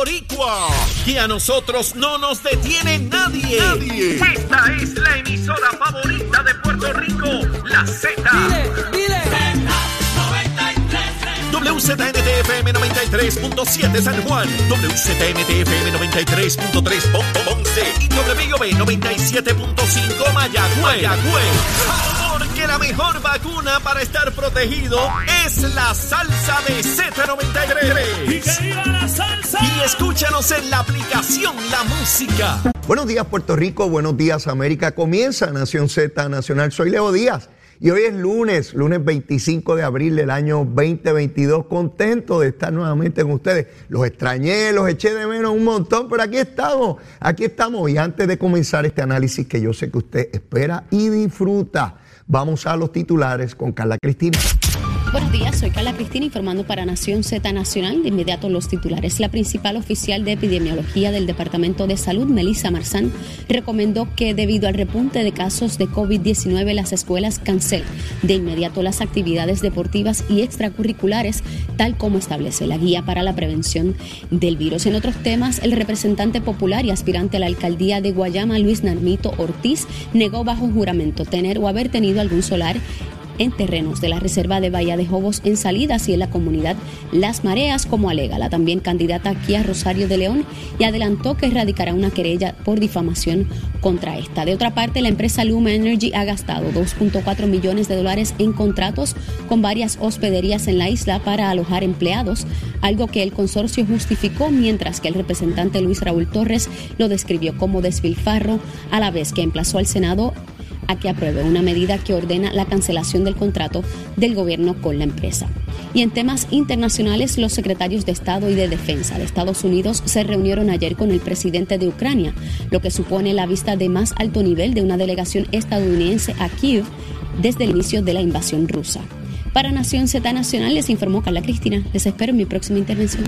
boricua. Y a nosotros no nos detiene nadie. Nadie. Esta es la emisora favorita de Puerto Rico, la Z. Dile, dile. WZNTFM 93.7 San Juan, WZNTFM 93.3 Ponce y WB 97.5 Mayagüez. Mayagüez. Porque la mejor vacuna para estar protegido es la salsa de Z93. Y que viva la salsa. Y escúchanos en la aplicación La Música. Buenos días Puerto Rico, buenos días América. Comienza Nación Z Nacional. Soy Leo Díaz. Y hoy es lunes, lunes 25 de abril del año 2022. Contento de estar nuevamente con ustedes. Los extrañé, los eché de menos un montón, pero aquí estamos, aquí estamos. Y antes de comenzar este análisis que yo sé que usted espera y disfruta, vamos a los titulares con Carla Cristina. Buenos días, soy Carla Cristina informando para Nación Z Nacional. De inmediato los titulares. La principal oficial de epidemiología del Departamento de Salud, Melissa Marzán, recomendó que debido al repunte de casos de COVID-19 las escuelas cancelen de inmediato las actividades deportivas y extracurriculares, tal como establece la guía para la prevención del virus. En otros temas, el representante popular y aspirante a la alcaldía de Guayama, Luis Narmito Ortiz, negó bajo juramento tener o haber tenido algún solar en terrenos de la Reserva de Bahía de Jobos en salidas y en la comunidad Las Mareas, como alega la también candidata Kia Rosario de León, y adelantó que erradicará una querella por difamación contra esta. De otra parte, la empresa Luma Energy ha gastado 2.4 millones de dólares en contratos con varias hospederías en la isla para alojar empleados, algo que el consorcio justificó mientras que el representante Luis Raúl Torres lo describió como desfilfarro, a la vez que emplazó al Senado a que apruebe una medida que ordena la cancelación del contrato del gobierno con la empresa. Y en temas internacionales, los secretarios de Estado y de Defensa de Estados Unidos se reunieron ayer con el presidente de Ucrania, lo que supone la vista de más alto nivel de una delegación estadounidense a Kiev desde el inicio de la invasión rusa. Para Nación Z Nacional les informó Carla Cristina. Les espero en mi próxima intervención.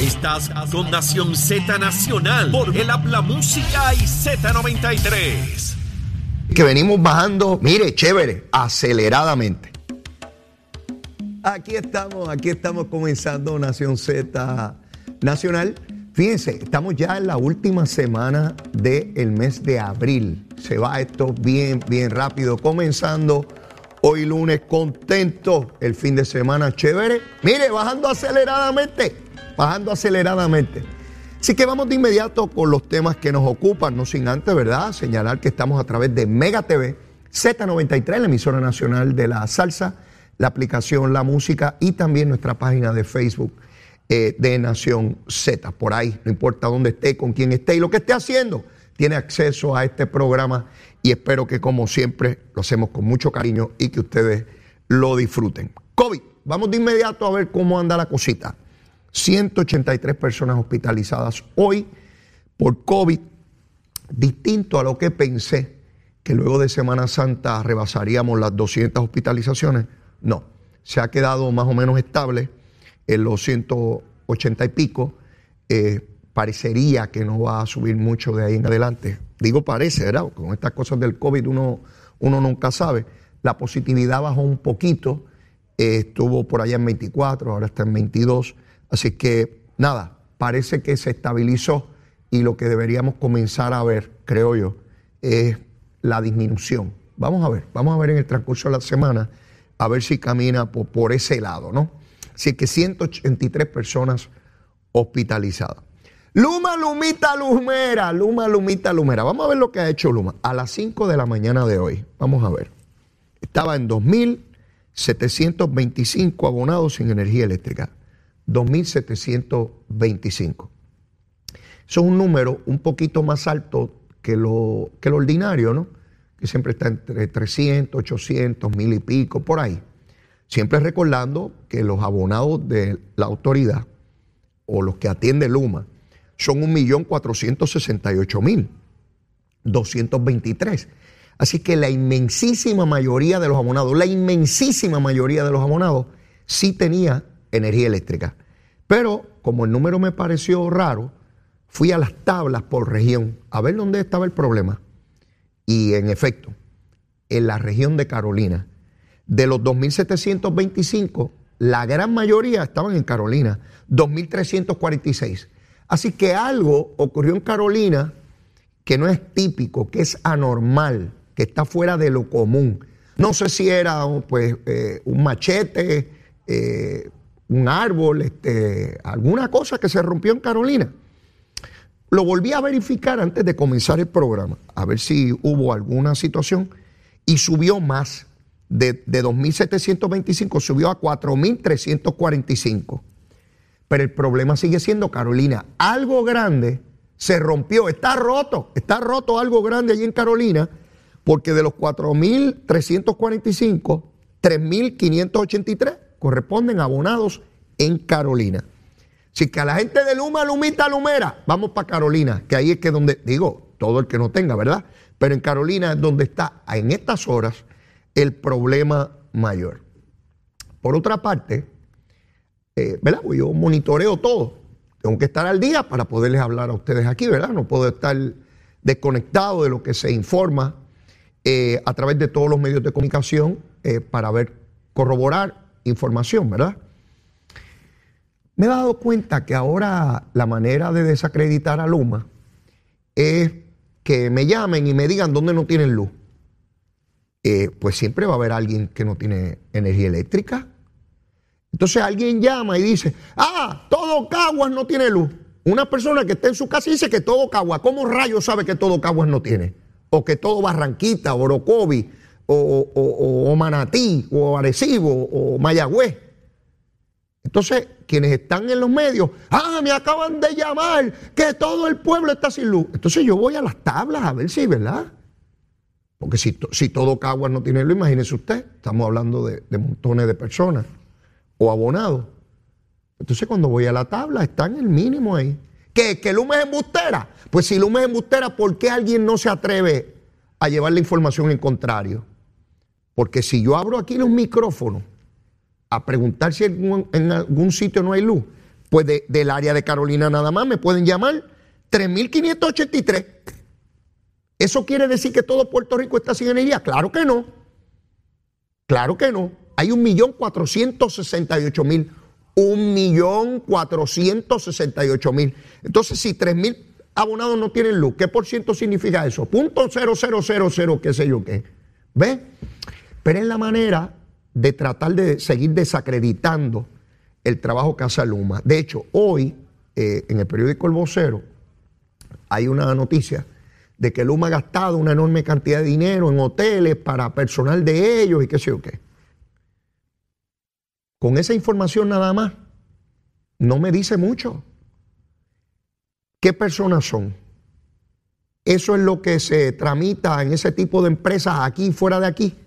Estás con Nación Z Nacional por el Habla Música y Z93 que venimos bajando, mire, chévere, aceleradamente. Aquí estamos, aquí estamos comenzando Nación Z Nacional. Fíjense, estamos ya en la última semana del mes de abril. Se va esto bien, bien rápido, comenzando hoy lunes contento, el fin de semana chévere. Mire, bajando aceleradamente, bajando aceleradamente. Así que vamos de inmediato con los temas que nos ocupan, no sin antes, ¿verdad? Señalar que estamos a través de Mega TV, Z93, la emisora nacional de la salsa, la aplicación La Música y también nuestra página de Facebook eh, de Nación Z. Por ahí, no importa dónde esté, con quién esté y lo que esté haciendo, tiene acceso a este programa y espero que como siempre lo hacemos con mucho cariño y que ustedes lo disfruten. COVID, vamos de inmediato a ver cómo anda la cosita. 183 personas hospitalizadas hoy por COVID, distinto a lo que pensé, que luego de Semana Santa rebasaríamos las 200 hospitalizaciones. No, se ha quedado más o menos estable en los 180 y pico. Eh, parecería que no va a subir mucho de ahí en adelante. Digo parece, ¿verdad? Con estas cosas del COVID uno, uno nunca sabe. La positividad bajó un poquito, eh, estuvo por allá en 24, ahora está en 22. Así que nada, parece que se estabilizó y lo que deberíamos comenzar a ver, creo yo, es la disminución. Vamos a ver, vamos a ver en el transcurso de la semana, a ver si camina por, ese lado, ¿no? Así que 183 personas hospitalizadas. Luma, Lumita, Lumera, Luma, Lumita, Lumera. Vamos a ver lo que ha hecho Luma. A las 5 de la mañana de hoy, vamos a ver. Estaba en 2.725 abonados sin energía eléctrica. 2.725. Eso es un número un poquito más alto que lo, que lo ordinario, ¿no? Que siempre está entre 300, 800, mil y pico, por ahí. Siempre recordando que los abonados de la autoridad o los que atiende Luma son 1.468.223. Así que la inmensísima mayoría de los abonados, la inmensísima mayoría de los abonados sí tenía energía eléctrica. Pero como el número me pareció raro, fui a las tablas por región a ver dónde estaba el problema. Y en efecto, en la región de Carolina, de los 2.725, la gran mayoría estaban en Carolina, 2.346. Así que algo ocurrió en Carolina que no es típico, que es anormal, que está fuera de lo común. No sé si era pues, eh, un machete, eh, un árbol, este, alguna cosa que se rompió en Carolina. Lo volví a verificar antes de comenzar el programa, a ver si hubo alguna situación, y subió más. De, de 2.725 subió a 4.345. Pero el problema sigue siendo, Carolina, algo grande se rompió, está roto, está roto algo grande allí en Carolina, porque de los 4.345, 3.583 corresponden a abonados en Carolina. Así que a la gente de Luma, Lumita, Lumera, vamos para Carolina, que ahí es que donde, digo, todo el que no tenga, ¿verdad? Pero en Carolina es donde está en estas horas el problema mayor. Por otra parte, eh, ¿verdad? Pues yo monitoreo todo. Tengo que estar al día para poderles hablar a ustedes aquí, ¿verdad? No puedo estar desconectado de lo que se informa eh, a través de todos los medios de comunicación eh, para ver, corroborar información, ¿verdad? Me he dado cuenta que ahora la manera de desacreditar a Luma es que me llamen y me digan dónde no tienen luz. pues siempre va a haber alguien que no tiene energía eléctrica. Entonces alguien llama y dice, ah, todo Caguas no tiene luz. Una persona que está en su casa dice que todo Caguas, ¿cómo rayos sabe que todo Caguas no tiene? O que todo Barranquita, Orocovi, o, o, Manatí, o Arecibo, o Mayagüez. Entonces, quienes están en los medios, ah, me acaban de llamar que todo el pueblo está sin luz. Entonces yo voy a las tablas a ver si, ¿verdad? Porque si, si todo Caguas no tiene luz, imagínese usted, estamos hablando de montones de personas o abonado. Entonces cuando voy a la tabla está en el mínimo ahí. ¿Que, que Luma es embustera? Pues si Luma es embustera, ¿por qué alguien no se atreve a llevar la información en contrario? Porque si yo abro aquí los micrófonos a preguntar si en, algún sitio no hay luz, pues del área de Carolina nada más me pueden llamar 3.583. ¿Eso quiere decir que todo Puerto Rico está sin energía? Claro que no. Claro que no hay un millón cuatrocientos sesenta y ocho mil. Un millón cuatrocientos mil. Entonces, si tres mil abonados no tienen luz, ¿qué por ciento significa eso? Punto cero cero cero qué sé yo qué. ¿Ve? Pero es la manera de tratar de seguir desacreditando el trabajo que hace Luma. De hecho, hoy, eh, en el periódico El Vocero, hay una noticia de que Luma ha gastado una enorme cantidad de dinero en hoteles para personal de ellos y qué sé yo qué. Con esa información nada más, no me dice mucho. ¿Qué personas son? Eso es lo que se tramita en ese tipo de empresas aquí y fuera de aquí.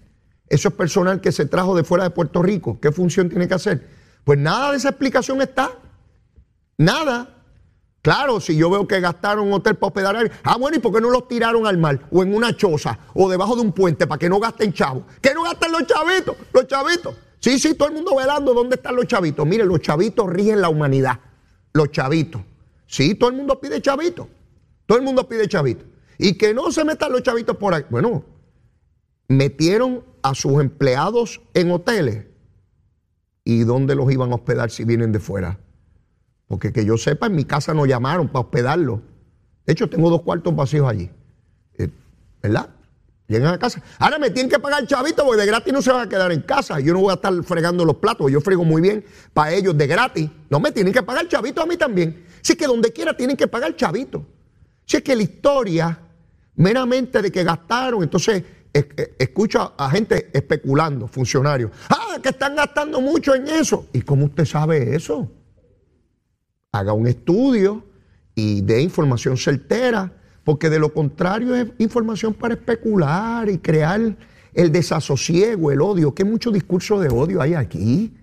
Eso es personal que se trajo de fuera de Puerto Rico. ¿Qué función tiene que hacer? Pues nada de esa explicación está. Nada. Claro, si yo veo que gastaron hotel para hospedar a alguien, ah, bueno, ¿y por qué no los tiraron al mar? O en una choza, o debajo de un puente para que no gasten chavos. Que no gasten los chavitos, los chavitos. Sí, sí, todo el mundo velando dónde están los chavitos. Mire, los chavitos rigen la humanidad. Los chavitos. Sí, todo el mundo pide chavitos. Todo el mundo pide chavitos. Y que no se metan los chavitos por ahí. Bueno, metieron a sus empleados en hoteles. ¿Y dónde los iban a hospedar si vienen de fuera? Porque que yo sepa, en mi casa no llamaron para hospedarlos. De hecho, tengo dos cuartos vacíos allí. Eh, ¿Verdad? Llegan a casa. Ahora me tienen que pagar chavito porque de gratis no se van a quedar en casa. Yo no voy a estar fregando los platos. Yo frego muy bien para ellos de gratis. No me tienen que pagar chavito a mí también. Si es que donde quiera tienen que pagar chavito. Si es que la historia, meramente de que gastaron, entonces escucho a, gente especulando, funcionarios. Ah, que están gastando mucho en eso. ¿Y cómo usted sabe eso? Haga un estudio y dé información certera porque de lo contrario es información para especular y crear el desasosiego, el odio, que mucho discurso de odio hay aquí.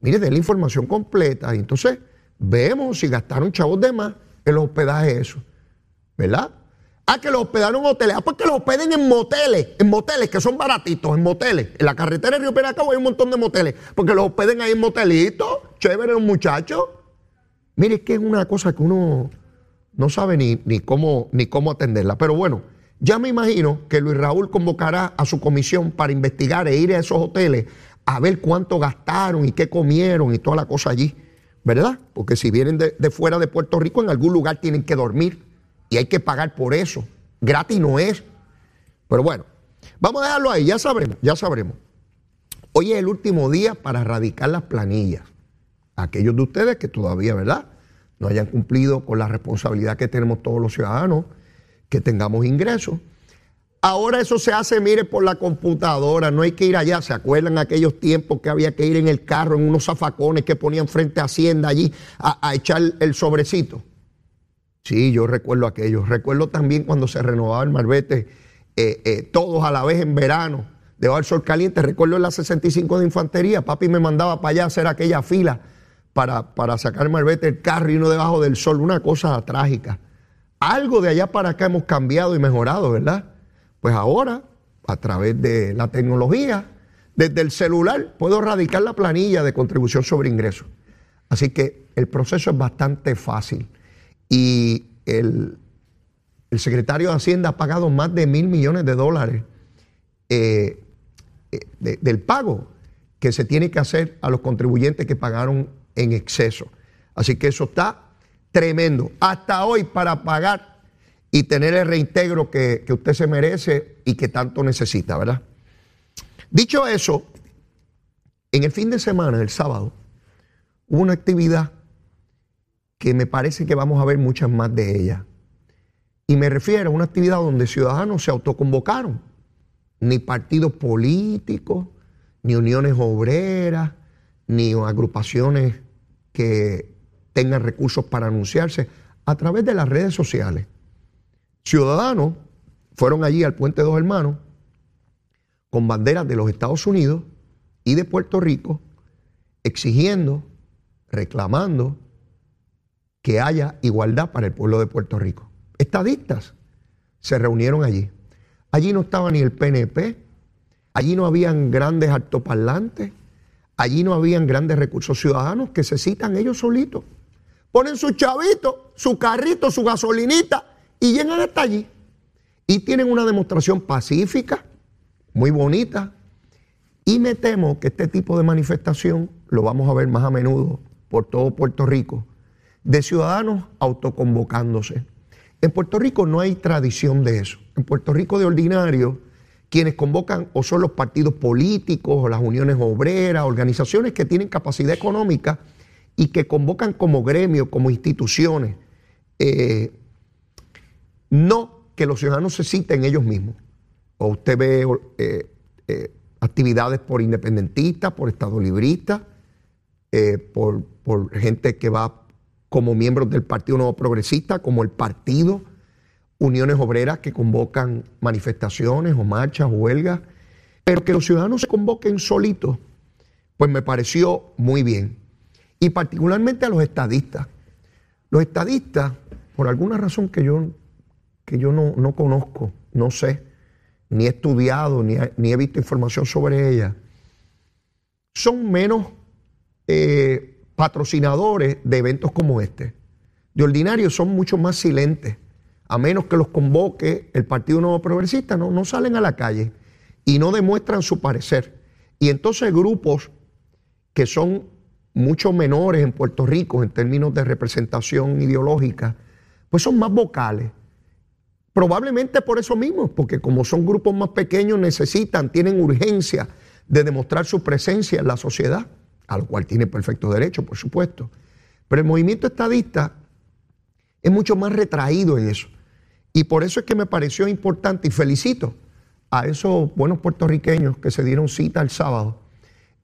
Mire, de la información completa. Y entonces vemos si gastaron chavos de más en los hospedajes eso. ¿Verdad? Ah, que los hospedaron en hoteles. Ah, pues que los hospeden en moteles, en moteles que son baratitos, en moteles. En la carretera de Río Peracabo hay un montón de moteles. Porque los hospeden ahí en motelitos. Chévere, los muchachos. Mire, es que es una cosa que uno no sabe ni, cómo, ni cómo atenderla. Pero bueno, ya me imagino que Luis Raúl convocará a su comisión para investigar e ir a esos hoteles a ver cuánto gastaron y qué comieron y toda la cosa allí. ¿verdad? Porque si vienen de fuera de Puerto Rico, en algún lugar tienen que dormir y hay que pagar por eso. Gratis no es. Pero bueno, vamos a dejarlo ahí, ya sabremos, ya sabremos. Hoy es el último día para erradicar las planillas. Aquellos de ustedes que todavía, ¿verdad? No hayan cumplido con la responsabilidad que tenemos todos los ciudadanos, que tengamos ingresos. Ahora eso se hace, mire, por la computadora, no hay que ir allá. ¿Se acuerdan aquellos tiempos que había que ir en el carro, en unos zafacones que ponían frente a Hacienda allí a, echar el sobrecito? Sí, yo recuerdo aquello. Recuerdo también cuando se renovaba el marbete, eh, eh, todos a la vez en verano, debajo del sol caliente. Recuerdo en la 65 de infantería, papi me mandaba para allá a hacer aquella fila para, para sacar el marbete del carro y uno debajo del sol. Una cosa trágica. Algo de allá para acá hemos cambiado y mejorado, ¿verdad? Pues ahora, a través de la tecnología, desde el celular, puedo radicar la planilla de contribución sobre ingresos. Así que el proceso es bastante fácil. Y el, secretario de Hacienda ha pagado más de mil millones de dólares eh, eh, del pago que se tiene que hacer a los contribuyentes que pagaron en exceso. Así que eso está tremendo. Hasta hoy para pagar y tener el reintegro que, usted se merece y que tanto necesita, ¿verdad? Dicho eso, en el fin de semana, el sábado, hubo una actividad que me parece que vamos a ver muchas más de ella. Y me refiero a una actividad donde ciudadanos se autoconvocaron, ni partidos políticos, ni uniones obreras, ni agrupaciones que tengan recursos para anunciarse, a través de las redes sociales. Ciudadanos fueron allí al Puente Dos Hermanos con banderas de los Estados Unidos y de Puerto Rico, exigiendo, reclamando que haya igualdad para el pueblo de Puerto Rico. Estadistas se reunieron allí. Allí no estaba ni el PNP, allí no habían grandes altoparlantes, allí no habían grandes recursos ciudadanos que se citan ellos solitos. Ponen su chavito, su carrito, su gasolinita y llegan hasta allí. Y tienen una demostración pacífica, muy bonita. Y me temo que este tipo de manifestación lo vamos a ver más a menudo por todo Puerto Rico, de ciudadanos autoconvocándose. En Puerto Rico no hay tradición de eso. En Puerto Rico de ordinario, quienes convocan o son los partidos políticos o las uniones obreras, organizaciones que tienen capacidad económica y que convocan como gremio, como instituciones. Eh, no que los ciudadanos se citen ellos mismos. O usted ve eh, eh, actividades por independentistas, por estado libristas, eh, por, por, gente que va como miembros del Partido Nuevo Progresista, como el partido, uniones obreras que convocan manifestaciones o marchas o huelgas, pero que los ciudadanos se convoquen solitos, pues me pareció muy bien. Y particularmente a los estadistas. Los estadistas, por alguna razón que yo que yo no, conozco, no sé, ni he estudiado, ni, he visto información sobre ella, son menos eh, patrocinadores de eventos como este. De ordinario son mucho más silentes, a menos que los convoque el Partido Nuevo Progresista, no, no salen a la calle y no demuestran su parecer. Y entonces grupos que son mucho menores en Puerto Rico en términos de representación ideológica, pues son más vocales Probablemente por eso mismo, porque como son grupos más pequeños necesitan, tienen urgencia de demostrar su presencia en la sociedad, a lo cual tiene perfecto derecho, por supuesto. Pero el movimiento estadista es mucho más retraído en eso. Y por eso es que me pareció importante y felicito a esos buenos puertorriqueños que se dieron cita el sábado,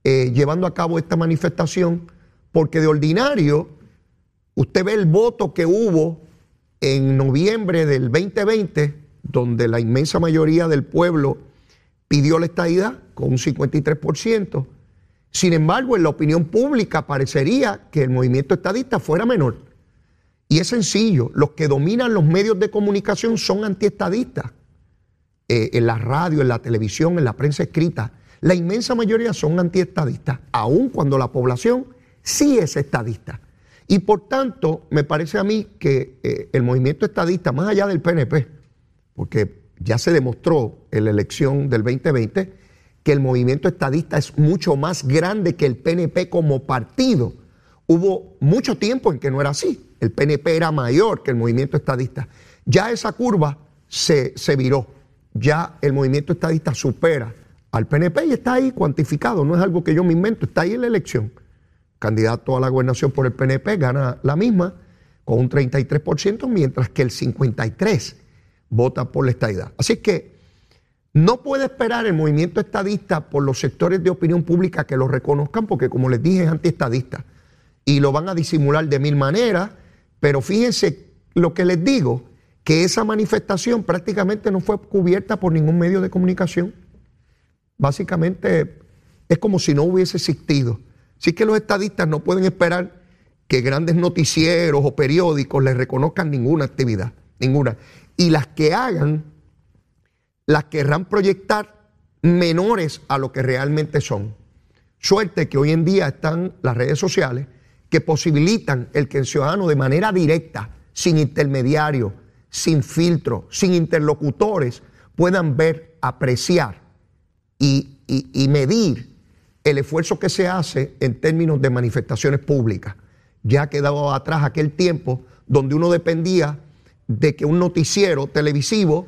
eh, llevando a cabo esta manifestación, porque de ordinario usted ve el voto que hubo en noviembre del 2020, donde la inmensa mayoría del pueblo pidió la estadidad con un 53%, sin embargo, en la opinión pública parecería que el movimiento estadista fuera menor. Y es sencillo, los que dominan los medios de comunicación son antiestadistas. Eh, en la radio, en la televisión, en la prensa escrita, la inmensa mayoría son antiestadistas, aun cuando la población sí es estadista. Y por tanto, me parece a mí que eh, el movimiento estadista, más allá del PNP, porque ya se demostró en la elección del 2020 que el movimiento estadista es mucho más grande que el PNP como partido. hubo mucho tiempo en que no era así. El PNP era mayor que el movimiento estadista. Ya esa curva se, se viró. Ya el movimiento estadista supera al PNP y está ahí cuantificado. No es algo que yo me invento, está ahí en la elección. Candidato a la gobernación por el PNP gana la misma con un 33%, mientras que el 53% vota por la estadidad. Así que no puede esperar el movimiento estadista por los sectores de opinión pública que lo reconozcan, porque como les dije es antiestadista y lo van a disimular de mil maneras, pero fíjense lo que les digo, que esa manifestación prácticamente no fue cubierta por ningún medio de comunicación. Básicamente es como si no hubiese existido. Así que los estadistas no pueden esperar que grandes noticieros o periódicos les reconozcan ninguna actividad, ninguna. Y las que hagan, las querrán proyectar menores a lo que realmente son. Suerte que hoy en día están las redes sociales que posibilitan el que el ciudadano de manera directa, sin intermediario, sin filtro, sin interlocutores, puedan ver, apreciar y, y medir el esfuerzo que se hace en términos de manifestaciones públicas ya ha quedado atrás aquel tiempo donde uno dependía de que un noticiero televisivo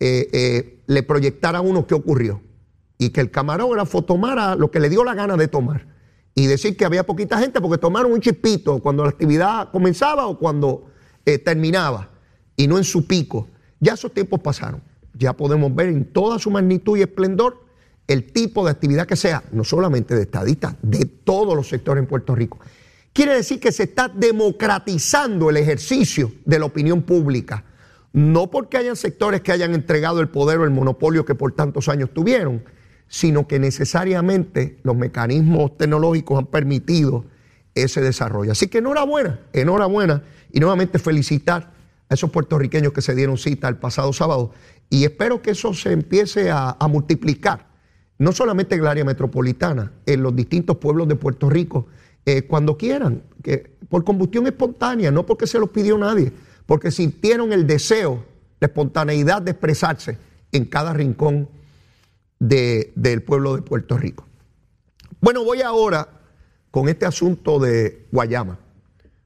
eh, eh, le proyectara a uno qué ocurrió y que el camarógrafo tomara lo que le dio la gana de tomar y decir que había poquita gente porque tomaron un chispito cuando la actividad comenzaba o cuando eh, terminaba y no en su pico. Ya esos tiempos pasaron. Ya podemos ver en toda su magnitud y esplendor el tipo de actividad que sea, no solamente de estadistas, de todos los sectores en Puerto Rico. Quiere decir que se está democratizando el ejercicio de la opinión pública. No porque hayan sectores que hayan entregado el poder o el monopolio que por tantos años tuvieron, sino que necesariamente los mecanismos tecnológicos han permitido ese desarrollo. Así que enhorabuena, enhorabuena y nuevamente felicitar a esos puertorriqueños que se dieron cita el pasado sábado y espero que eso se empiece a, multiplicar, no solamente en el área metropolitana, en los distintos pueblos de Puerto Rico eh, cuando quieran, que por combustión espontánea, no porque se los pidió nadie, porque sintieron el deseo, la espontaneidad de expresarse en cada rincón del pueblo de Puerto Rico. Bueno, voy ahora con este asunto de Guayama.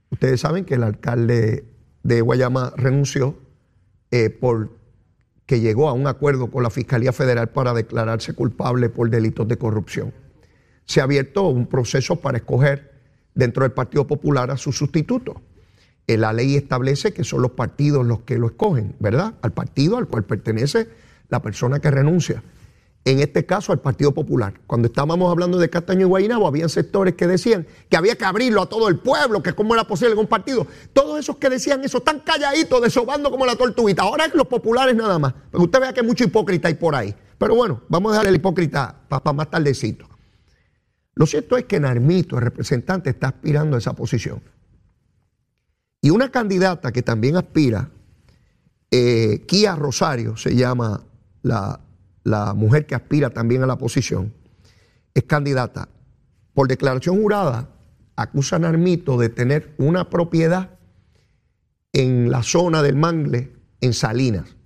Ustedes saben que el alcalde de Guayama renunció eh, por que llegó a un acuerdo con la Fiscalía Federal para declararse culpable por delitos de corrupción se ha abierto un proceso para escoger dentro del Partido Popular a su sustituto. Eh, la ley establece que son los partidos los que lo escogen, ¿verdad? Al partido al cual pertenece la persona que renuncia. En este caso, al Partido Popular. Cuando estábamos hablando de Castaño y Guaynabo, había sectores que decían que había que abrirlo a todo el pueblo, que cómo era posible un partido. Todos esos que decían eso están calladitos, desobando como la tortuguita. Ahora es los populares nada más. Porque usted vea que hay mucho hipócrita ahí por ahí. Pero bueno, vamos a dejar el hipócrita para más tardecito. Lo cierto es que Narmito, el representante, está aspirando a esa posición. Y una candidata que también aspira, eh, Kia Rosario, se llama la, la mujer que aspira también a la posición, es candidata. Por declaración jurada, acusa a Narmito de tener una propiedad en la zona del Mangle, en Salinas.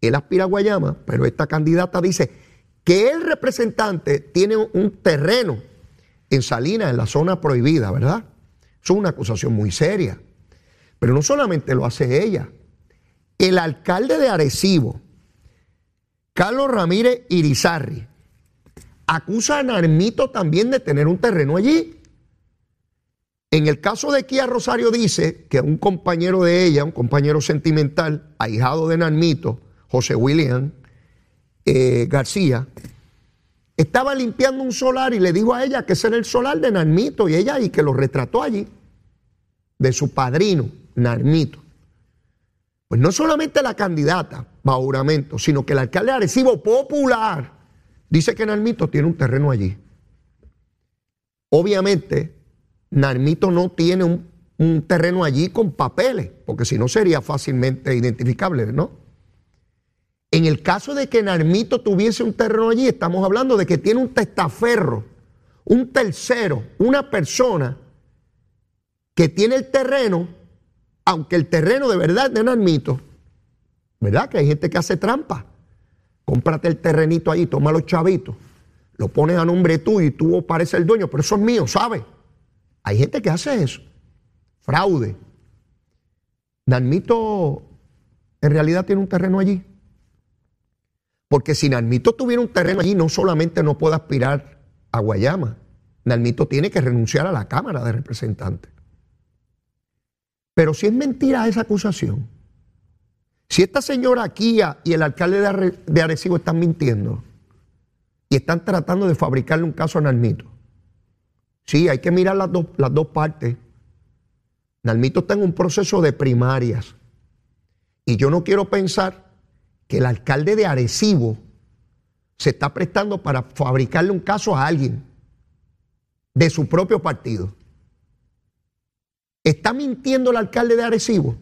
Él aspira a Guayama, pero esta candidata dice que el representante tiene un terreno en Salinas, en la zona prohibida, ¿verdad? Es una acusación muy seria. Pero no solamente lo hace ella. El alcalde de Arecibo, Carlos Ramírez Irizarri, acusa a Narmito también de tener un terreno allí. En el caso de Kia Rosario dice que un compañero de ella, un compañero sentimental, ahijado de Narmito, José William eh, García, estaba limpiando un solar y le dijo a ella que ese era el solar de Narmito y ella y que lo retrató allí, de su padrino, Narmito. Pues no solamente la candidata, Bauramento, sino que el alcalde de Arecibo Popular dice que Narmito tiene un terreno allí. Obviamente, Narmito no tiene un, un terreno allí con papeles, porque si no sería fácilmente identificable, ¿no? En el caso de que Narmito tuviese un terreno allí, estamos hablando de que tiene un testaferro, un tercero, una persona que tiene el terreno, aunque el terreno de verdad de Narmito, ¿verdad? Que hay gente que hace trampa. Cómprate el terrenito ahí, toma los chavitos, lo pones a nombre tuyo y tú pareces el dueño, pero eso es mío, ¿sabes? Hay gente que hace eso. Fraude. Narmito en realidad tiene un terreno allí. Porque si Narmito tuviera un terreno allí, no solamente no puede aspirar a Guayama, Narmito tiene que renunciar a la Cámara de Representantes. Pero si es mentira esa acusación, si esta señora Kia y el alcalde de, Arecibo están mintiendo y están tratando de fabricarle un caso a Narmito, sí, hay que mirar las, las dos partes. Narmito está en un proceso de primarias. Y yo no quiero pensar que el alcalde de Arecibo se está prestando para fabricarle un caso a alguien de su propio partido. ¿Está mintiendo el alcalde de Arecibo?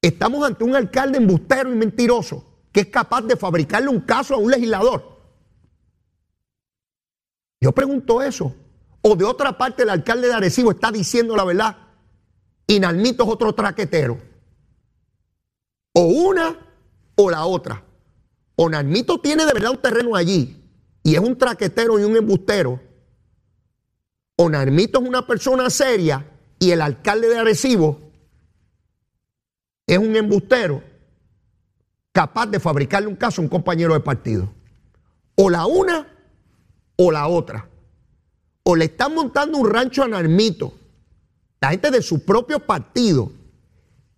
Estamos ante un alcalde embustero y mentiroso que es capaz de fabricarle un caso a un legislador. Yo pregunto eso. O de otra parte el alcalde de Arecibo está diciendo la verdad y Nalmito es otro traquetero. O una o la otra. O Nalmito tiene de verdad un terreno allí y es un traquetero y un embustero. O Narmito es una persona seria y el alcalde de Arecibo es un embustero capaz de fabricarle un caso a un compañero de partido. O la una o la otra. O le están montando un rancho a Narmito, la gente de su propio partido,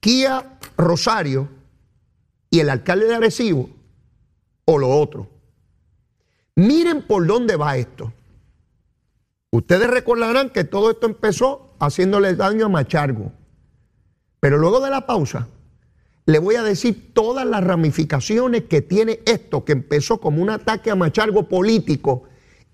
Kia Rosario y el alcalde de Arecibo, o lo otro. Miren por dónde va esto. Ustedes recordarán que todo esto empezó haciéndole daño a Machargo. Pero luego de la pausa, le voy a decir todas las ramificaciones que tiene esto, que empezó como un ataque a Machargo político.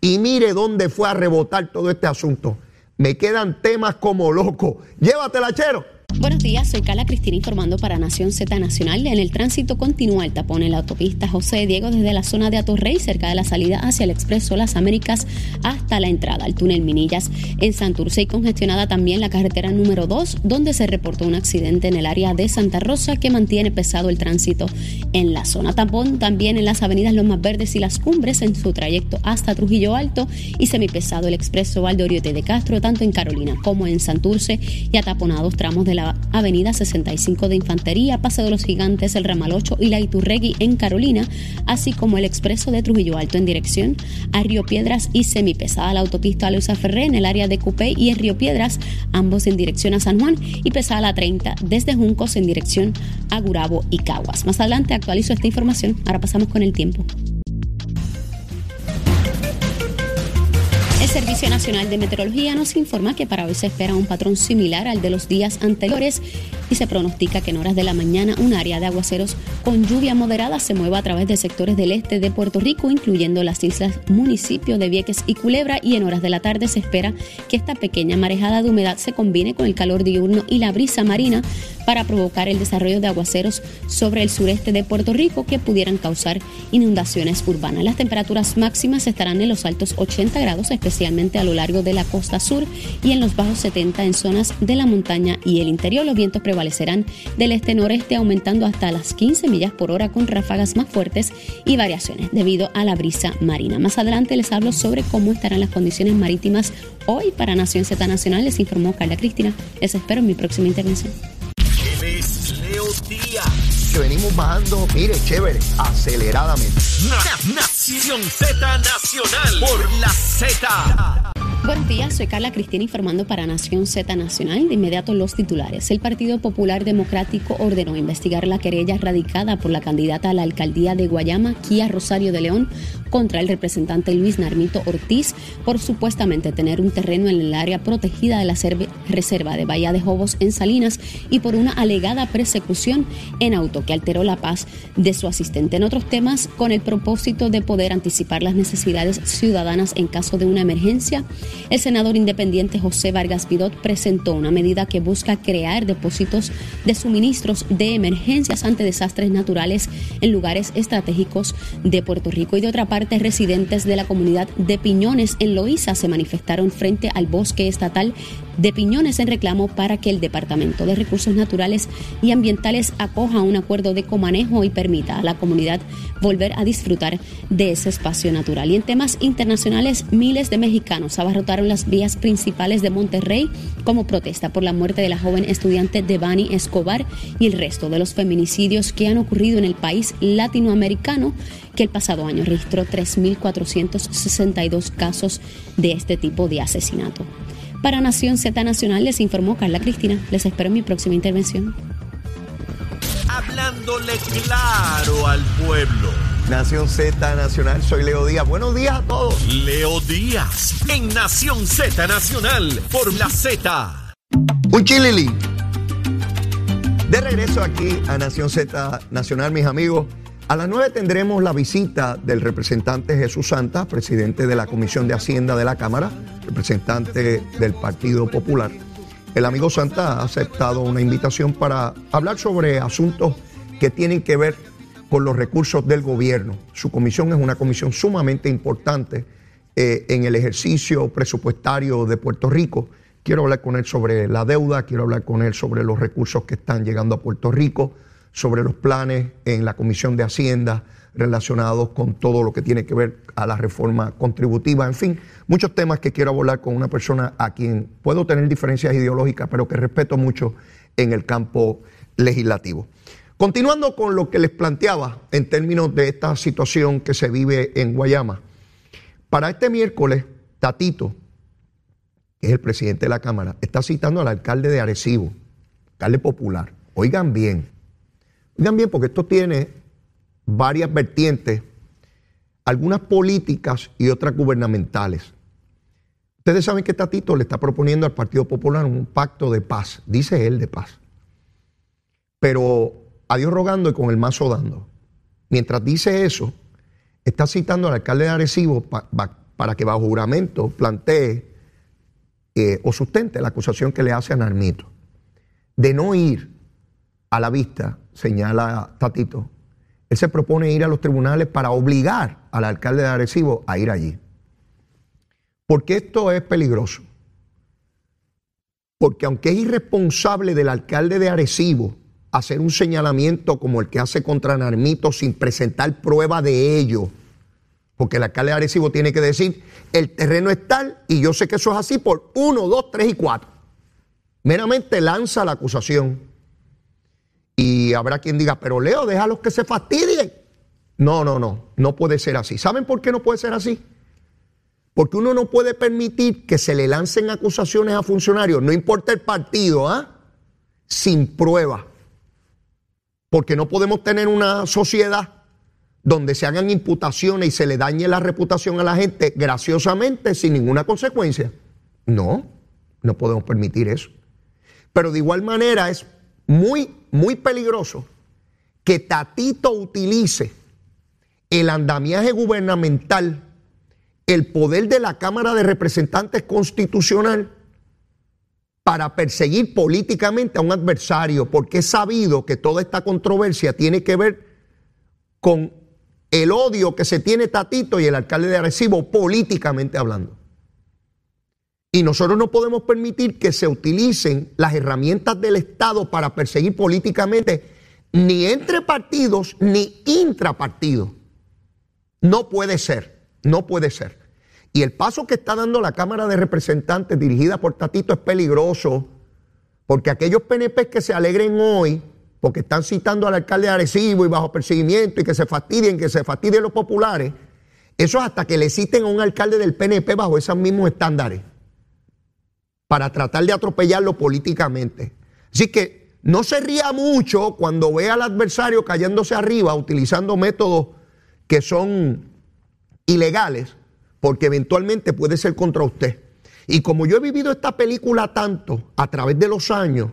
Y mire dónde fue a rebotar todo este asunto. Me quedan temas como loco. Llévatela, chero. Buenos días, soy Carla Cristina informando para Nación Z Nacional. En el tránsito continúa el tapón en la autopista José Diego desde la zona de Atorrey, cerca de la salida hacia el Expreso Las Américas, hasta la entrada al túnel Minillas. En Santurce y congestionada también la carretera número 2, donde se reportó un accidente en el área de Santa Rosa que mantiene pesado el tránsito en la zona. Tapón también en las avenidas Lomas Verdes y Las Cumbres en su trayecto hasta Trujillo Alto y semipesado el Expreso Valdoriote de Castro, tanto en Carolina como en Santurce y ataponados tramos de la Avenida 65 de Infantería, Paseo de los Gigantes, el Ramal 8 y la Iturregui en Carolina, así como el expreso de Trujillo Alto en dirección a Río Piedras y semipesada la autopista Luisa Ferré en el área de Cupey y en Río Piedras, ambos en dirección a San Juan y pesada la 30 desde Juncos en dirección a Gurabo y Caguas. Más adelante actualizo esta información, ahora pasamos con el tiempo. El Servicio Nacional de Meteorología nos informa que para hoy se espera un patrón similar al de los días anteriores y se pronostica que en horas de la mañana un área de aguaceros con lluvia moderada se mueva a través de sectores del este de Puerto Rico, incluyendo las islas municipios de Vieques y Culebra, y en horas de la tarde se espera que esta pequeña marejada de humedad se combine con el calor diurno y la brisa marina para provocar el desarrollo de aguaceros sobre el sureste de Puerto Rico que pudieran causar inundaciones urbanas. Las temperaturas máximas estarán en los altos 80 grados, especialmente a lo largo de la costa sur y en los bajos 70 en zonas de la montaña y el interior. Los vientos prevalecerán del este-noreste aumentando hasta las 15 millas por hora con ráfagas más fuertes y variaciones debido a la brisa marina. Más adelante les hablo sobre cómo estarán las condiciones marítimas hoy para Nación Z Nacional. Les informó Carla Cristina. Les espero en mi próxima intervención. Que venimos bajando, mire, chévere, aceleradamente. Nación Z Nacional por la Z. Buenos días, soy Carla Cristina informando para Nación Z Nacional. De inmediato los titulares. El Partido Popular Democrático ordenó investigar la querella radicada por la candidata a la alcaldía de Guayama, Kia Rosario de León, contra el representante Luis Narmito Ortiz por supuestamente tener un terreno en el área protegida de la reserva de Bahía de Jobos en Salinas y por una alegada persecución en auto que alteró la paz de su asistente. En otros temas, con el propósito de poder anticipar las necesidades ciudadanas en caso de una emergencia, el senador independiente José Vargas Vidot presentó una medida que busca crear depósitos de suministros de emergencias ante desastres naturales en lugares estratégicos de Puerto Rico. Y de otra parte, residentes de la comunidad de Piñones en Loíza se manifestaron frente al bosque estatal de Piñones en reclamo para que el Departamento de Recursos Naturales y Ambientales acoja un acuerdo de comanejo y permita a la comunidad volver a disfrutar de ese espacio natural. Y en temas internacionales, miles de mexicanos abarrotaron las vías principales de Monterrey como protesta por la muerte de la joven estudiante Devani Escobar y el resto de los feminicidios que han ocurrido en el país latinoamericano que el pasado año registró 3.462 casos de este tipo de asesinato. Para Nación Z Nacional les informó Carla Cristina. Les espero en mi próxima intervención. Hablándole claro al pueblo. Nación Z Nacional, soy Leo Díaz. Buenos días a todos. Leo Díaz en Nación Z Nacional por la Z. Un chilili. De regreso aquí a Nación Z Nacional, mis amigos. A las 9 tendremos la visita del representante Jesús Santa, presidente de la Comisión de Hacienda de la Cámara, representante del Partido Popular. El amigo Santa ha aceptado una invitación para hablar sobre asuntos que tienen que ver con los recursos del gobierno. Su comisión es una comisión sumamente importante eh, en el ejercicio presupuestario de Puerto Rico. Quiero hablar con él sobre la deuda, quiero hablar con él sobre los recursos que están llegando a Puerto Rico sobre los planes en la Comisión de Hacienda relacionados con todo lo que tiene que ver a la reforma contributiva, en fin, muchos temas que quiero hablar con una persona a quien puedo tener diferencias ideológicas, pero que respeto mucho en el campo legislativo. Continuando con lo que les planteaba en términos de esta situación que se vive en Guayama, para este miércoles, Tatito, que es el presidente de la Cámara, está citando al alcalde de Arecibo, alcalde popular. Oigan bien, Oigan bien, porque esto tiene varias vertientes, algunas políticas y otras gubernamentales. Ustedes saben que Tatito le está proponiendo al Partido Popular un pacto de paz, dice él de paz. Pero a Dios rogando y con el mazo dando. Mientras dice eso, está citando al alcalde de Arecibo para que bajo juramento plantee eh, o sustente la acusación que le hace a Narmito de no ir a la vista, señala Tatito, él se propone ir a los tribunales para obligar al alcalde de Arecibo a ir allí. ¿Por qué esto es peligroso? Porque aunque es irresponsable del alcalde de Arecibo hacer un señalamiento como el que hace contra Narmito sin presentar prueba de ello, porque el alcalde de Arecibo tiene que decir, el terreno es tal y yo sé que eso es así por uno, dos, tres y cuatro. Meramente lanza la acusación y habrá quien diga, pero Leo, déjalos que se fastidien. No, no, no, no puede ser así. ¿Saben por qué no puede ser así? Porque uno no puede permitir que se le lancen acusaciones a funcionarios, no importa el partido, ¿ah? sin prueba. Porque no podemos tener una sociedad donde se hagan imputaciones y se le dañe la reputación a la gente graciosamente sin ninguna consecuencia. No, no podemos permitir eso. Pero de igual manera es muy, muy peligroso que Tatito utilice el andamiaje gubernamental, el poder de la Cámara de Representantes Constitucional para perseguir políticamente a un adversario, porque es sabido que toda esta controversia tiene que ver con el odio que se tiene Tatito y el alcalde de Arecibo políticamente hablando. Y nosotros no podemos permitir que se utilicen las herramientas del Estado para perseguir políticamente ni entre partidos ni intrapartidos. No puede ser, no puede ser. Y el paso que está dando la Cámara de Representantes dirigida por Tatito es peligroso, porque aquellos PNP que se alegren hoy, porque están citando al alcalde de Arecibo y bajo perseguimiento y que se fastidien, que se fastidien los populares, eso es hasta que le citen a un alcalde del PNP bajo esos mismos estándares para tratar de atropellarlo políticamente. Así que no se ría mucho cuando ve al adversario cayéndose arriba utilizando métodos que son ilegales, porque eventualmente puede ser contra usted. Y como yo he vivido esta película tanto a través de los años,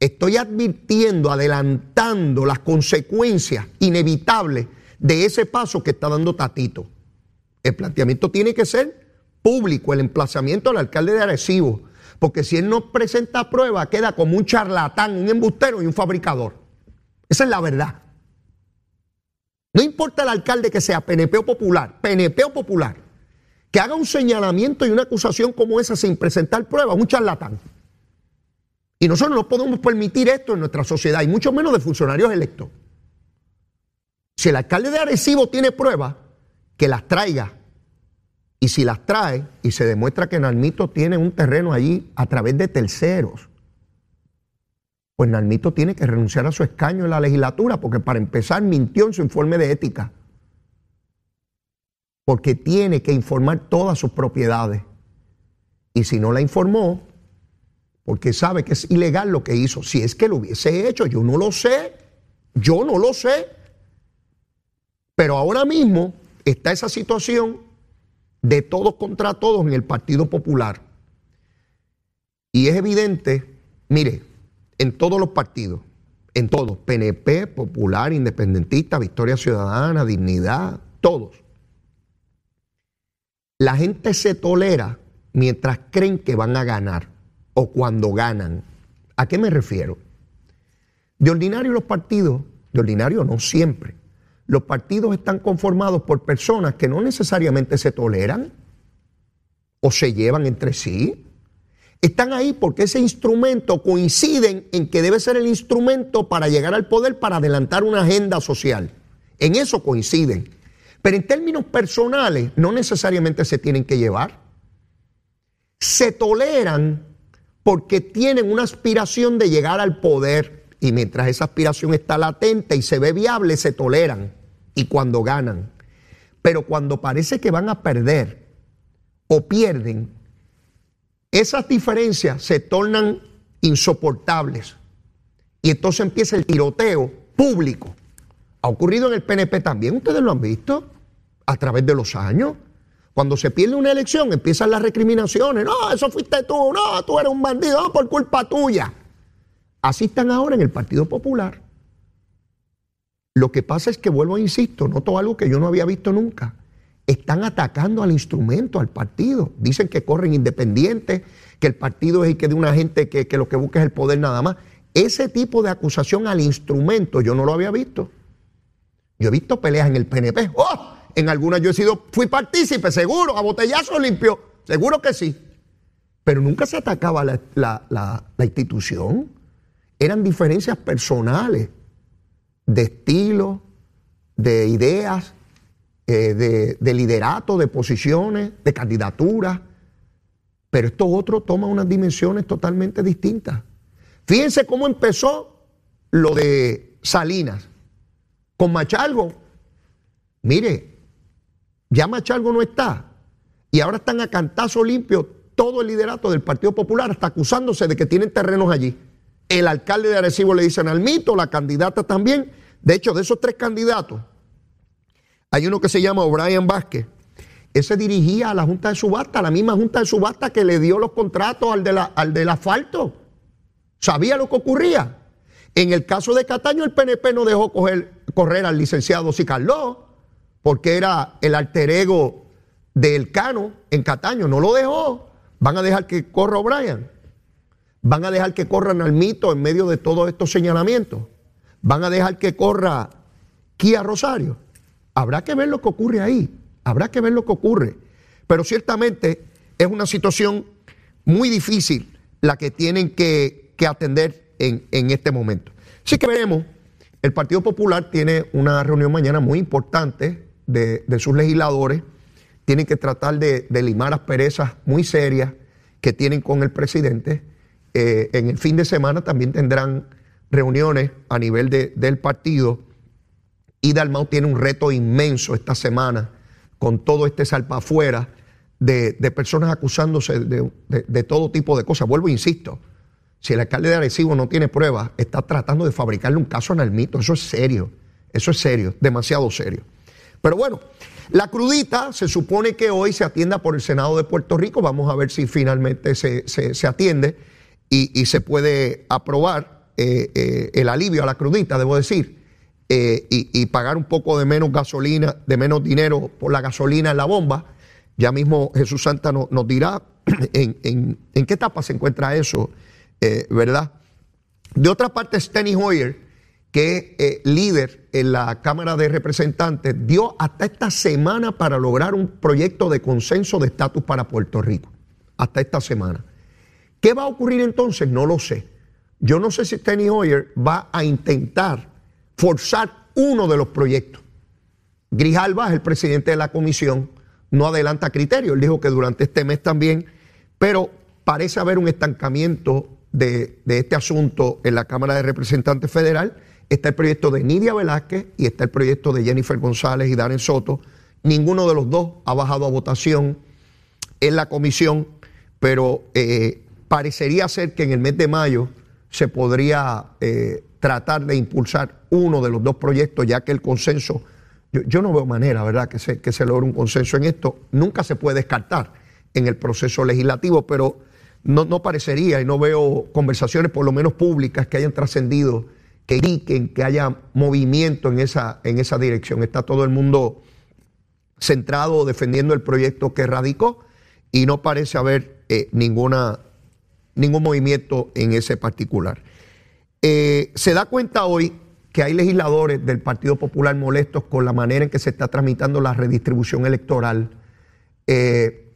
estoy advirtiendo, adelantando las consecuencias inevitables de ese paso que está dando Tatito. El planteamiento tiene que ser público, el emplazamiento al alcalde de Arecibo, porque si él no presenta prueba, queda como un charlatán, un embustero y un fabricador. Esa es la verdad. No importa el alcalde que sea PNP o popular, PNP o popular, que haga un señalamiento y una acusación como esa sin presentar pruebas, un charlatán. Y nosotros no podemos permitir esto en nuestra sociedad, y mucho menos de funcionarios electos. Si el alcalde de Arecibo tiene pruebas, que las traiga. Y si las trae y se demuestra que Nalmito tiene un terreno allí a través de terceros, pues Nalmito tiene que renunciar a su escaño en la legislatura, porque para empezar mintió en su informe de ética. Porque tiene que informar todas sus propiedades. Y si no la informó, porque sabe que es ilegal lo que hizo, si es que lo hubiese hecho, yo no lo sé, yo no lo sé. Pero ahora mismo está esa situación de todos contra todos en el Partido Popular. Y es evidente, mire, en todos los partidos, en todos, PNP, Popular, Independentista, Victoria Ciudadana, Dignidad, todos. La gente se tolera mientras creen que van a ganar o cuando ganan. ¿A qué me refiero? De ordinario los partidos, de ordinario no siempre, los partidos están conformados por personas que no necesariamente se toleran o se llevan entre sí. Están ahí porque ese instrumento coinciden en que debe ser el instrumento para llegar al poder, para adelantar una agenda social. En eso coinciden. Pero en términos personales no necesariamente se tienen que llevar. Se toleran porque tienen una aspiración de llegar al poder y mientras esa aspiración está latente y se ve viable, se toleran. Y cuando ganan. Pero cuando parece que van a perder o pierden, esas diferencias se tornan insoportables. Y entonces empieza el tiroteo público. Ha ocurrido en el PNP también, ustedes lo han visto a través de los años. Cuando se pierde una elección empiezan las recriminaciones. No, eso fuiste tú, no, tú eres un bandido, por culpa tuya. Así están ahora en el Partido Popular. Lo que pasa es que, vuelvo a insisto, noto algo que yo no había visto nunca. Están atacando al instrumento, al partido. Dicen que corren independientes, que el partido es el que de una gente que, que lo que busca es el poder nada más. Ese tipo de acusación al instrumento yo no lo había visto. Yo he visto peleas en el PNP. ¡Oh! En algunas yo he sido, fui partícipe, seguro, a botellazo limpio, seguro que sí. Pero nunca se atacaba la, la institución eran diferencias personales, de estilo, de ideas, eh, de, de, liderato, de posiciones, de candidaturas. Pero esto otro toma unas dimensiones totalmente distintas. Fíjense cómo empezó lo de Salinas. Con Machalgo, mire, ya Machalgo no está. Y ahora están a cantazo limpio todo el liderato del Partido Popular, hasta acusándose de que tienen terrenos allí. El alcalde de Arecibo le dicen al mito, la candidata también. De hecho, de esos tres candidatos, hay uno que se llama O'Brien Vázquez. Ese dirigía a la Junta de Subasta, la misma Junta de Subasta que le dio los contratos al, de la, al del asfalto. Sabía lo que ocurría. En el caso de Cataño, el PNP no dejó correr al licenciado Sicaló, porque era el alter ego del Cano en Cataño. No lo dejó. Van a dejar que corra O'Brien. ¿Van a dejar que corran al mito en medio de todos estos señalamientos? ¿Van a dejar que corra Kia Rosario? Habrá que ver lo que ocurre ahí. Habrá que ver lo que ocurre. Pero ciertamente es una situación muy difícil la que tienen que, atender en, este momento. Así que veremos. El Partido Popular tiene una reunión mañana muy importante de, sus legisladores. Tienen que tratar de, de limar asperezas muy serias que tienen con el presidente eh, en el fin de semana también tendrán reuniones a nivel del partido. Y Dalmau tiene un reto inmenso esta semana con todo este salpa afuera de, personas acusándose de, todo tipo de cosas. Vuelvo e insisto, si el alcalde de Arecibo no tiene pruebas, está tratando de fabricarle un caso en el mito. Eso es serio, eso es serio, demasiado serio. Pero bueno, la crudita se supone que hoy se atienda por el Senado de Puerto Rico. Vamos a ver si finalmente se, se atiende y, se puede aprobar eh, eh, el alivio a la crudita, debo decir, eh, y, pagar un poco de menos gasolina, de menos dinero por la gasolina en la bomba. Ya mismo Jesús Santa nos dirá en, qué etapa se encuentra eso, ¿verdad? De otra parte, Steny Hoyer, que es líder en la Cámara de Representantes, dio hasta esta semana para lograr un proyecto de consenso de estatus para Puerto Rico. Hasta esta semana. ¿Qué va a ocurrir entonces? No lo sé. yo no sé si Steny Hoyer va a intentar forzar uno de los proyectos. Grijalva el presidente de la comisión, no adelanta criterios. Él dijo que durante este mes también, pero parece haber un estancamiento de, este asunto en la Cámara de Representantes Federal. Está el proyecto de Nidia Velázquez y está el proyecto de Jennifer González y Darren Soto. Ninguno de los dos ha bajado a votación en la comisión, pero eh, parecería ser que en el mes de mayo se podría eh, tratar de impulsar uno de los dos proyectos, ya que el consenso, yo, no veo manera, ¿verdad?, que se, que se logre un consenso en esto. Nunca se puede descartar en el proceso legislativo, pero no, no parecería y no veo conversaciones, por lo menos públicas, que hayan trascendido, que indiquen que haya movimiento en esa, en esa dirección. Está todo el mundo centrado defendiendo el proyecto que radicó y no parece haber eh, ninguna, ningún movimiento en ese particular. Eh, se da cuenta hoy que hay legisladores del Partido Popular molestos con la manera en que se está tramitando la redistribución electoral. Eh,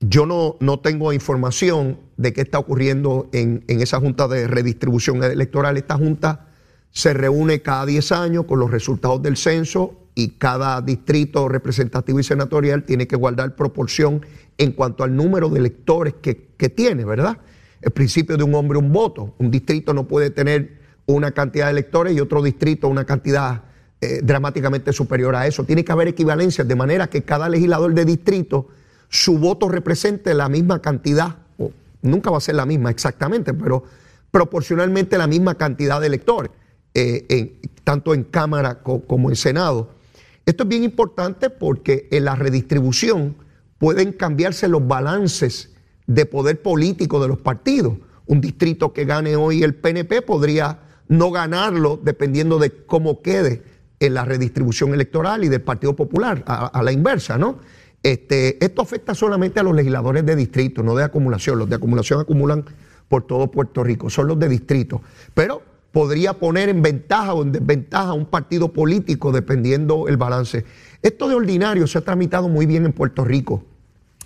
yo no, no tengo información de qué está ocurriendo en, esa Junta de Redistribución Electoral. Esta Junta se reúne cada 10 años con los resultados del censo y cada distrito representativo y senatorial tiene que guardar proporción en cuanto al número de electores que, tiene, ¿verdad? El principio de un hombre, un voto. Un distrito no puede tener una cantidad de electores y otro distrito una cantidad eh, dramáticamente superior a eso. Tiene que haber equivalencias de manera que cada legislador de distrito su voto represente la misma cantidad, o nunca va a ser la misma exactamente, pero proporcionalmente la misma cantidad de electores, eh, tanto en Cámara como en Senado. Esto es bien importante porque en la redistribución pueden cambiarse los balances de poder político de los partidos. Un distrito que gane hoy el PNP podría no ganarlo dependiendo de cómo quede en la redistribución electoral y del Partido Popular, a, la inversa, ¿no? Este, esto afecta solamente a los legisladores de distrito, no de acumulación. Los de acumulación acumulan por todo Puerto Rico, son los de distrito. Pero podría poner en ventaja o en desventaja a un partido político dependiendo el balance. Esto de ordinario se ha tramitado muy bien en Puerto Rico.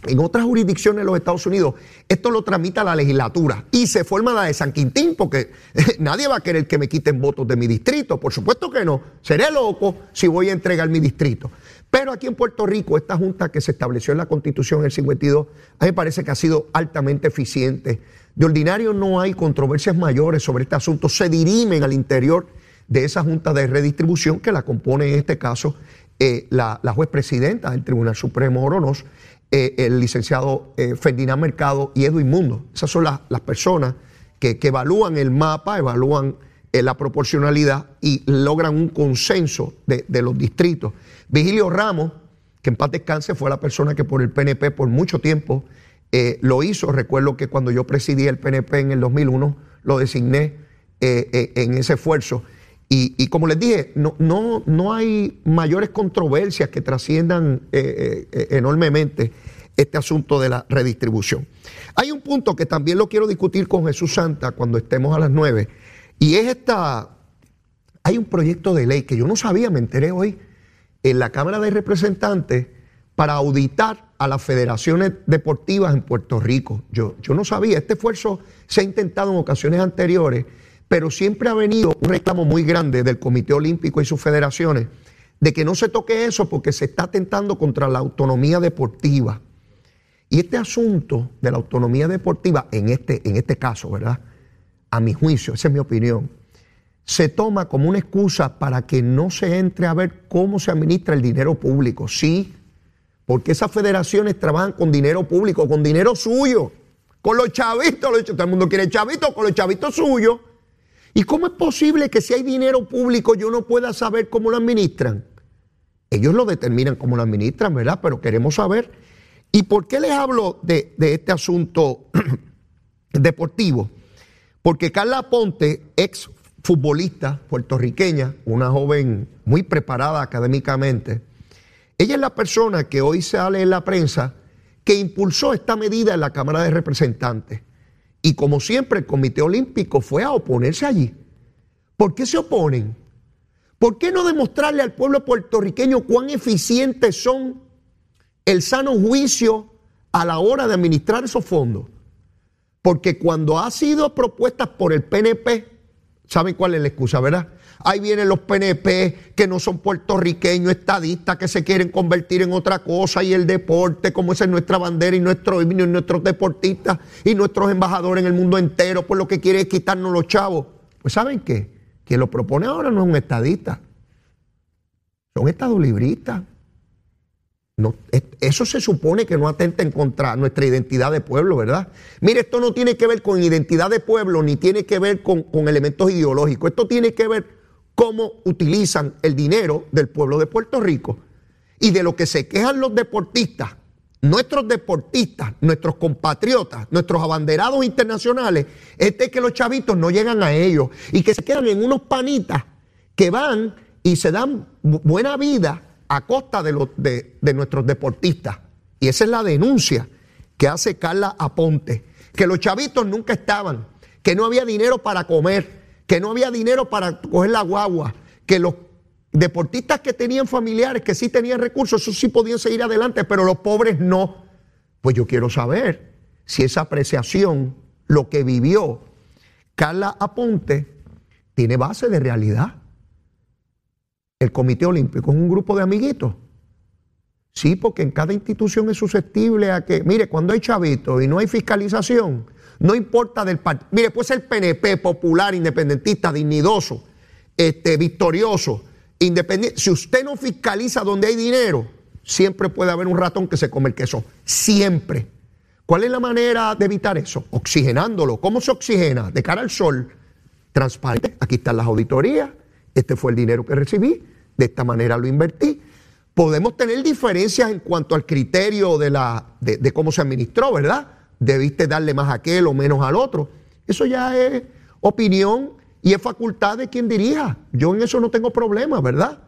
En otras jurisdicciones de los Estados Unidos, esto lo tramita la legislatura y se forma la de San Quintín, porque nadie va a querer que me quiten votos de mi distrito. Por supuesto que no. Seré loco si voy a entregar mi distrito. Pero aquí en Puerto Rico, esta junta que se estableció en la Constitución en el 52, a mí me parece que ha sido altamente eficiente. De ordinario no hay controversias mayores sobre este asunto. Se dirimen al interior de esa junta de redistribución que la compone en este caso eh, la, juez presidenta del Tribunal Supremo Oronos, eh, el licenciado eh, Ferdinand Mercado y Edwin Mundo. Esas son las personas que, evalúan el mapa, evalúan la proporcionalidad y logran un consenso de, de los distritos. Vigilio Ramos, que en paz descanse, fue la persona que por el PNP por mucho tiempo eh, lo hizo. Recuerdo que cuando yo presidí el PNP en el 2001, lo designé eh, eh, en ese esfuerzo. Y, como les dije, no, no, no hay mayores controversias que trasciendan enormemente este asunto de la redistribución. Hay un punto que también lo quiero discutir con Jesús Santa cuando estemos a las nueve, y es esta, hay un proyecto de ley que yo no sabía, me enteré hoy, en la Cámara de Representantes para auditar a las federaciones deportivas en Puerto Rico. Yo, yo no sabía, este esfuerzo se ha intentado en ocasiones anteriores, pero siempre ha venido un reclamo muy grande del Comité Olímpico y sus federaciones de que no se toque eso porque se está atentando contra la autonomía deportiva. Y este asunto de la autonomía deportiva, en este, en este caso, ¿verdad? A mi juicio, esa es mi opinión, se toma como una excusa para que no se entre a ver cómo se administra el dinero público. Sí, porque esas federaciones trabajan con dinero público, con dinero suyo, con los chavitos, todo el mundo quiere chavitos, con los chavitos suyos. ¿Y cómo es posible que si hay dinero público yo no pueda saber cómo lo administran? Ellos lo determinan cómo lo administran, ¿verdad? Pero queremos saber. ¿Y por qué les hablo de, de este asunto deportivo? Porque Carla Ponte, ex futbolista puertorriqueña, una joven muy preparada académicamente. Ella es la persona que hoy sale en la prensa que impulsó esta medida en la Cámara de Representantes. Y como siempre, el Comité Olímpico fue a oponerse allí. ¿Por qué se oponen? ¿Por qué no demostrarle al pueblo puertorriqueño cuán eficientes son el sano juicio a la hora de administrar esos fondos? Porque cuando ha sido propuesta por el PNP, ¿saben cuál es la excusa, verdad? Ahí vienen los PNP que no son puertorriqueños, estadistas, que se quieren convertir en otra cosa y el deporte, como esa es nuestra bandera y nuestro himno y nuestros deportistas y nuestros embajadores en el mundo entero, pues lo que quiere es quitarnos los chavos. Pues ¿saben qué? Quien lo propone ahora no es un estadista, son estadolibristas. No, eso se supone que no atenta contra nuestra identidad de pueblo, ¿verdad? Mire, esto no tiene que ver con identidad de pueblo ni tiene que ver con, con elementos ideológicos. Esto tiene que ver cómo utilizan el dinero del pueblo de Puerto Rico. Y de lo que se quejan los deportistas, nuestros deportistas, nuestros compatriotas, nuestros abanderados internacionales, es que los chavitos no llegan a ellos y que se quedan en unos panitas que van y se dan buena vida a costa de, de nuestros deportistas. Y esa es la denuncia que hace Carla Aponte, que los chavitos nunca estaban, que no había dinero para comer, que no había dinero para coger la guagua, que los deportistas que tenían familiares, que sí tenían recursos, esos sí podían seguir adelante, pero los pobres no. Pues yo quiero saber si esa apreciación, lo que vivió Carla Aponte, tiene base de realidad. El Comité Olímpico es un grupo de amiguitos. Sí, porque en cada institución es susceptible a que, mire, cuando hay chavitos y no hay fiscalización, no importa del partido. Mire, puede ser PNP, popular, independentista, dignidoso, este, victorioso, independiente. Si usted no fiscaliza donde hay dinero, siempre puede haber un ratón que se come el queso. Siempre. ¿Cuál es la manera de evitar eso? Oxigenándolo. ¿Cómo se oxigena? De cara al sol. Transparente. Aquí están las auditorías. Este fue el dinero que recibí. De esta manera lo invertí. Podemos tener diferencias en cuanto al criterio de, la, de cómo se administró, ¿verdad? Debiste darle más a aquel o menos al otro. Eso ya es opinión y es facultad de quien dirija. Yo en eso no tengo problema, ¿verdad?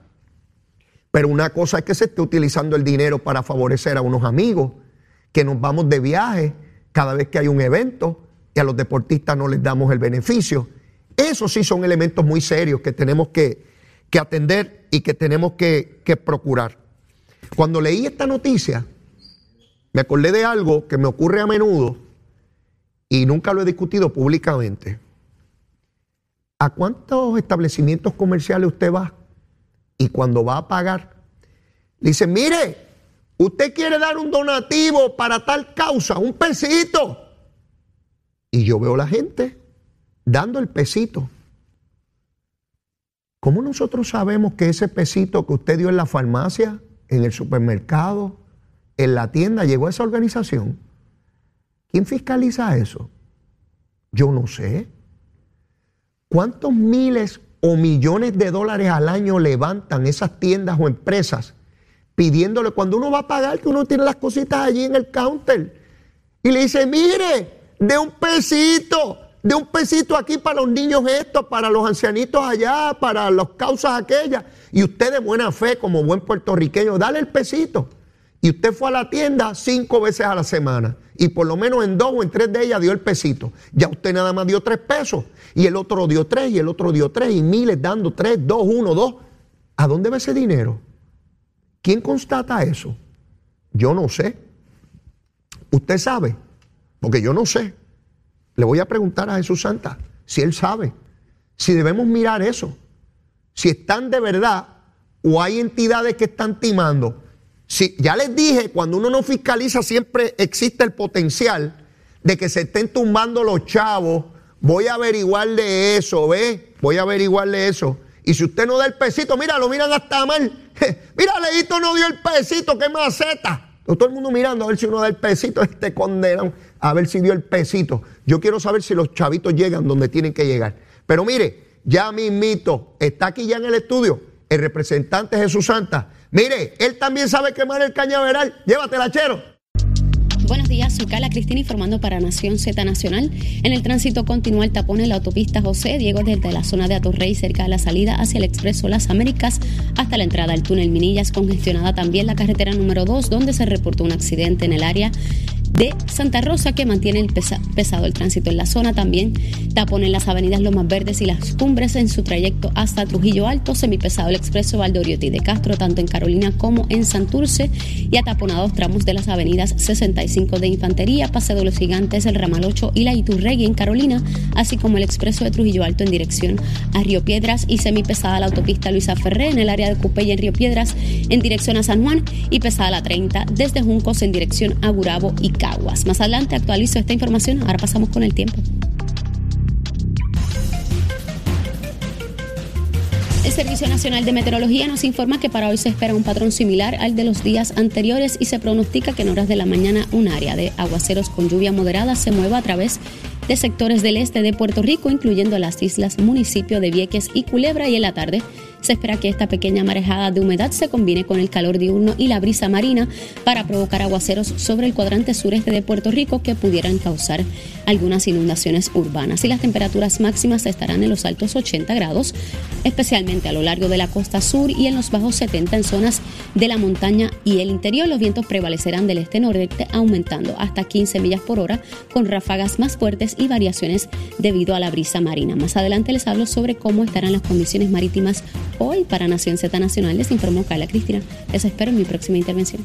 Pero una cosa es que se esté utilizando el dinero para favorecer a unos amigos, que nos vamos de viaje cada vez que hay un evento y a los deportistas no les damos el beneficio. Esos sí son elementos muy serios que tenemos que, atender y que tenemos que, que procurar. Cuando leí esta noticia, me acordé de algo que me ocurre a menudo y nunca lo he discutido públicamente. ¿A cuántos establecimientos comerciales usted va? Y cuando va a pagar, le dice, mire, usted quiere dar un donativo para tal causa, un pesito. Y yo veo la gente dando el pesito. ¿Cómo nosotros sabemos que ese pesito que usted dio en la farmacia, en el supermercado, en la tienda llegó esa organización. ¿Quién fiscaliza eso? Yo no sé. ¿Cuántos miles o millones de dólares al año levantan esas tiendas o empresas pidiéndole cuando uno va a pagar que uno tiene las cositas allí en el counter y le dice, mire, de un pesito, de un pesito aquí para los niños estos, para los ancianitos allá, para las causas aquellas. Y usted de buena fe, como buen puertorriqueño, dale el pesito y usted fue a la tienda cinco veces a la semana y por lo menos en dos o en tres de ellas dio el pesito, ya usted nada más dio tres pesos y el otro dio tres y el otro dio tres y miles dando tres, dos, uno, dos. ¿A dónde va ese dinero? ¿Quién constata eso? Yo no sé. ¿Usted sabe? Porque yo no sé. Le voy a preguntar a Jesús Santa si él sabe, si debemos mirar eso, si están de verdad o hay entidades que están timando si, ya les dije, cuando uno no fiscaliza siempre existe el potencial de que se estén tumbando los chavos. Voy a averiguarle eso, ¿ve? Voy a averiguarle eso. Y si usted no da el pesito, mira, lo miran hasta mal. mira, Leito no dio el pesito, qué maceta. Todo el mundo mirando a ver si uno da el pesito, este condenado, a ver si dio el pesito. Yo quiero saber si los chavitos llegan donde tienen que llegar. Pero mire, ya mismito, está aquí ya en el estudio el representante Jesús Santa Mire, él también sabe quemar el cañaveral. Llévatela, chero. Buenos días, soy Carla Cristina informando para Nación Z Nacional. En el tránsito continúa el tapón en la autopista José Diego desde la zona de Atorrey cerca de la salida hacia el Expreso Las Américas hasta la entrada al túnel Minillas, congestionada también la carretera número 2 donde se reportó un accidente en el área de Santa Rosa que mantiene el pesado el tránsito en la zona. También tapón en las avenidas Lomas Verdes y las Cumbres en su trayecto hasta Trujillo Alto, semipesado el expreso Valdoriotti de Castro, tanto en Carolina como en Santurce, y ataponados tramos de las avenidas 65 de Infantería, Paseo de los Gigantes, el Ramal 8 y la Iturregui en Carolina, así como el expreso de Trujillo Alto en dirección a Río Piedras y semipesada la autopista Luisa Ferré en el área de Cupey en Río Piedras en dirección a San Juan y pesada la 30 desde Juncos en dirección a Gurabo y Caguas. Más adelante actualizo esta información, ahora pasamos con el tiempo. El Servicio Nacional de Meteorología nos informa que para hoy se espera un patrón similar al de los días anteriores y se pronostica que en horas de la mañana un área de aguaceros con lluvia moderada se mueva a través de sectores del este de Puerto Rico, incluyendo las islas, municipio de Vieques y Culebra, y en la tarde se espera que esta pequeña marejada de humedad se combine con el calor diurno y la brisa marina para provocar aguaceros sobre el cuadrante sureste de Puerto Rico que pudieran causar algunas inundaciones urbanas. Y las temperaturas máximas estarán en los altos 80 grados, especialmente a lo largo de la costa sur y en los bajos 70 en zonas de la montaña y el interior. Los vientos prevalecerán del este-nordeste, aumentando hasta 15 millas por hora, con ráfagas más fuertes y variaciones debido a la brisa marina. Más adelante les hablo sobre cómo estarán las condiciones marítimas Hoy para Nación Z Nacional les informó Carla Cristina. Les espero en mi próxima intervención.